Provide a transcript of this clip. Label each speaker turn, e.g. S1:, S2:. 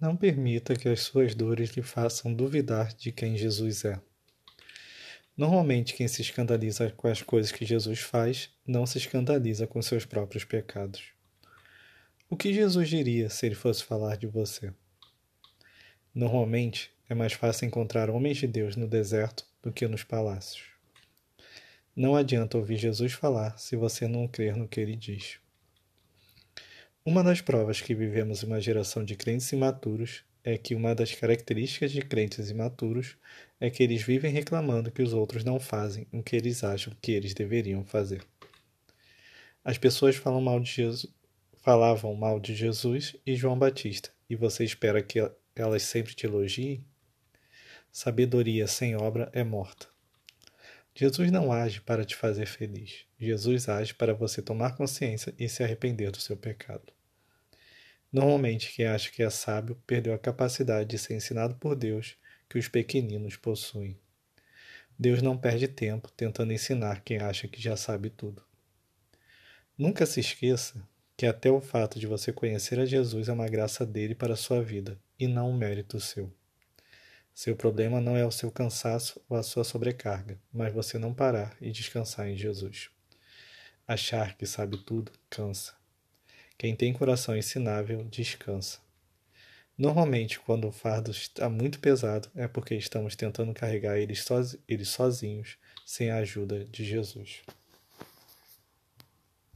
S1: Não permita que as suas dores lhe façam duvidar de quem Jesus é. Normalmente, quem se escandaliza com as coisas que Jesus faz não se escandaliza com seus próprios pecados. O que Jesus diria se ele fosse falar de você? Normalmente, é mais fácil encontrar homens de Deus no deserto do que nos palácios. Não adianta ouvir Jesus falar se você não crer no que ele diz. Uma das provas que vivemos uma geração de crentes imaturos é que uma das características de crentes imaturos é que eles vivem reclamando que os outros não fazem o que eles acham que eles deveriam fazer. As pessoas falam mal de Jesus, falavam mal de Jesus e João Batista, e você espera que elas sempre te elogiem? Sabedoria sem obra é morta. Jesus não age para te fazer feliz. Jesus age para você tomar consciência e se arrepender do seu pecado. Normalmente, quem acha que é sábio perdeu a capacidade de ser ensinado por Deus que os pequeninos possuem. Deus não perde tempo tentando ensinar quem acha que já sabe tudo. Nunca se esqueça que até o fato de você conhecer a Jesus é uma graça dele para a sua vida e não um mérito seu. Seu problema não é o seu cansaço ou a sua sobrecarga, mas você não parar e descansar em Jesus. Achar que sabe tudo cansa. Quem tem coração ensinável descansa. Normalmente, quando o fardo está muito pesado, é porque estamos tentando carregar eles, sozinhos, sem a ajuda de Jesus.